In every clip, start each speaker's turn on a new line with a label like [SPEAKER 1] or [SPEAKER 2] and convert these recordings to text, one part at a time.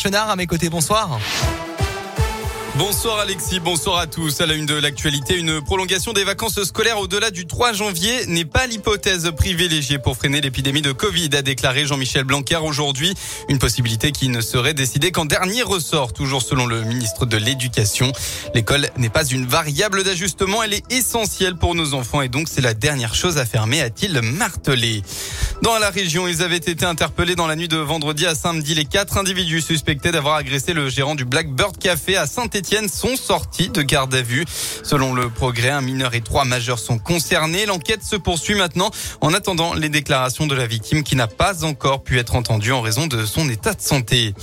[SPEAKER 1] Chenard à mes côtés, bonsoir.
[SPEAKER 2] Bonsoir Alexis, bonsoir à tous. À la une de l'actualité, une prolongation des vacances scolaires au-delà du 3 janvier n'est pas l'hypothèse privilégiée pour freiner l'épidémie de Covid, a déclaré Jean-Michel Blanquer aujourd'hui. Une possibilité qui ne serait décidée qu'en dernier ressort, toujours selon le ministre de l'Éducation. L'école n'est pas une variable d'ajustement, elle est essentielle pour nos enfants et donc c'est la dernière chose à fermer, a-t-il martelé. Dans la région, ils avaient été interpellés dans la nuit de vendredi à samedi. Les quatre individus suspectés d'avoir agressé le gérant du Blackbird Café à Saint-Etienne sont sortis de garde à vue. Selon le progrès, un mineur et trois majeurs sont concernés. L'enquête se poursuit maintenant en attendant les déclarations de la victime qui n'a pas encore pu être entendue en raison de son état de santé.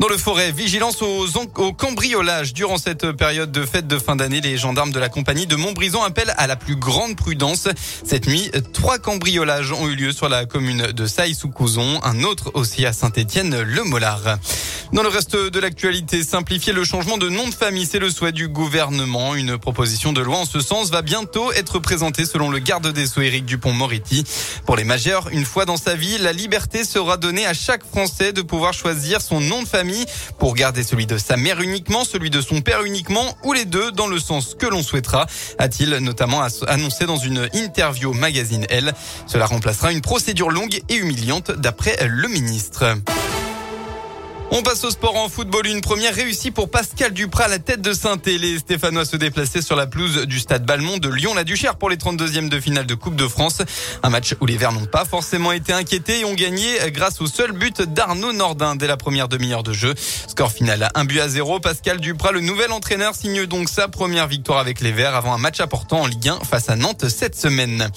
[SPEAKER 2] Dans le forêt, vigilance aux, au cambriolage. Durant cette période de fête de fin d'année, les gendarmes de la compagnie de Montbrison appellent à la plus grande prudence. Cette nuit, trois cambriolages ont eu lieu sur la commune de Saï-sous-Couzon, un autre aussi à Saint-Étienne-le-Mollard. Dans le reste de l'actualité, simplifier le changement de nom de famille, c'est le souhait du gouvernement. Une proposition de loi en ce sens va bientôt être présentée selon le garde des Sceaux Éric Dupont-Moretti. Pour les majeurs, une fois dans sa vie, la liberté sera donnée à chaque Français de pouvoir choisir son nom de famille pour garder celui de sa mère uniquement, celui de son père uniquement ou les deux dans le sens que l'on souhaitera, a-t-il notamment annoncé dans une interview au magazine Elle. Cela remplacera une procédure longue et humiliante d'après le ministre. On passe au sport en football. Une première réussie pour Pascal Duprat la tête de saint Les Stéphanois se déplaçaient sur la pelouse du stade Balmont de Lyon-la-Duchère pour les 32e de finale de Coupe de France. Un match où les Verts n'ont pas forcément été inquiétés et ont gagné grâce au seul but d'Arnaud Nordin dès la première demi-heure de jeu. Score final à 1 but à 0. Pascal Duprat, le nouvel entraîneur, signe donc sa première victoire avec les Verts avant un match important en Ligue 1 face à Nantes cette semaine.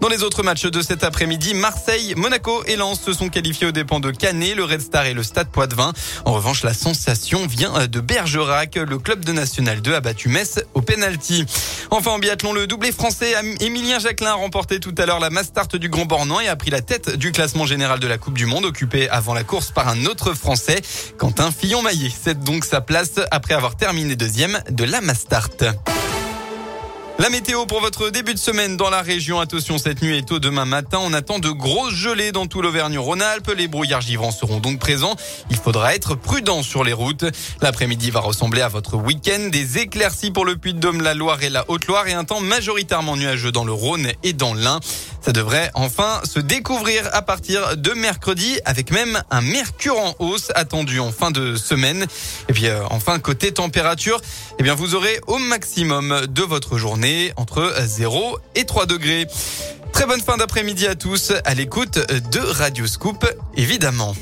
[SPEAKER 2] Dans les autres matchs de cet après-midi, Marseille, Monaco et Lens se sont qualifiés aux dépens de Canet, le Red Star et le Stade Poitvin. En revanche, la sensation vient de Bergerac. Le club de National 2 a battu Metz au penalty. Enfin, en biathlon, le doublé français Émilien Jacquelin a remporté tout à l'heure la Mastart du Grand Bornand et a pris la tête du classement général de la Coupe du Monde, occupé avant la course par un autre Français, Quentin Fillon-Maillet. C'est donc sa place après avoir terminé deuxième de la Mastart. La météo pour votre début de semaine dans la région. Attention, cette nuit et tôt demain matin, on attend de grosses gelées dans tout l'Auvergne-Rhône-Alpes. Les brouillards givrants seront donc présents. Il faudra être prudent sur les routes. L'après-midi va ressembler à votre week-end. Des éclaircies pour le Puy-de-Dôme, la Loire et la Haute-Loire et un temps majoritairement nuageux dans le Rhône et dans l'Ain. Ça devrait enfin se découvrir à partir de mercredi avec même un mercure en hausse attendu en fin de semaine. Et puis euh, enfin côté température, eh bien vous aurez au maximum de votre journée entre 0 et 3 degrés. Très bonne fin d'après-midi à tous à l'écoute de Radio Scoop évidemment.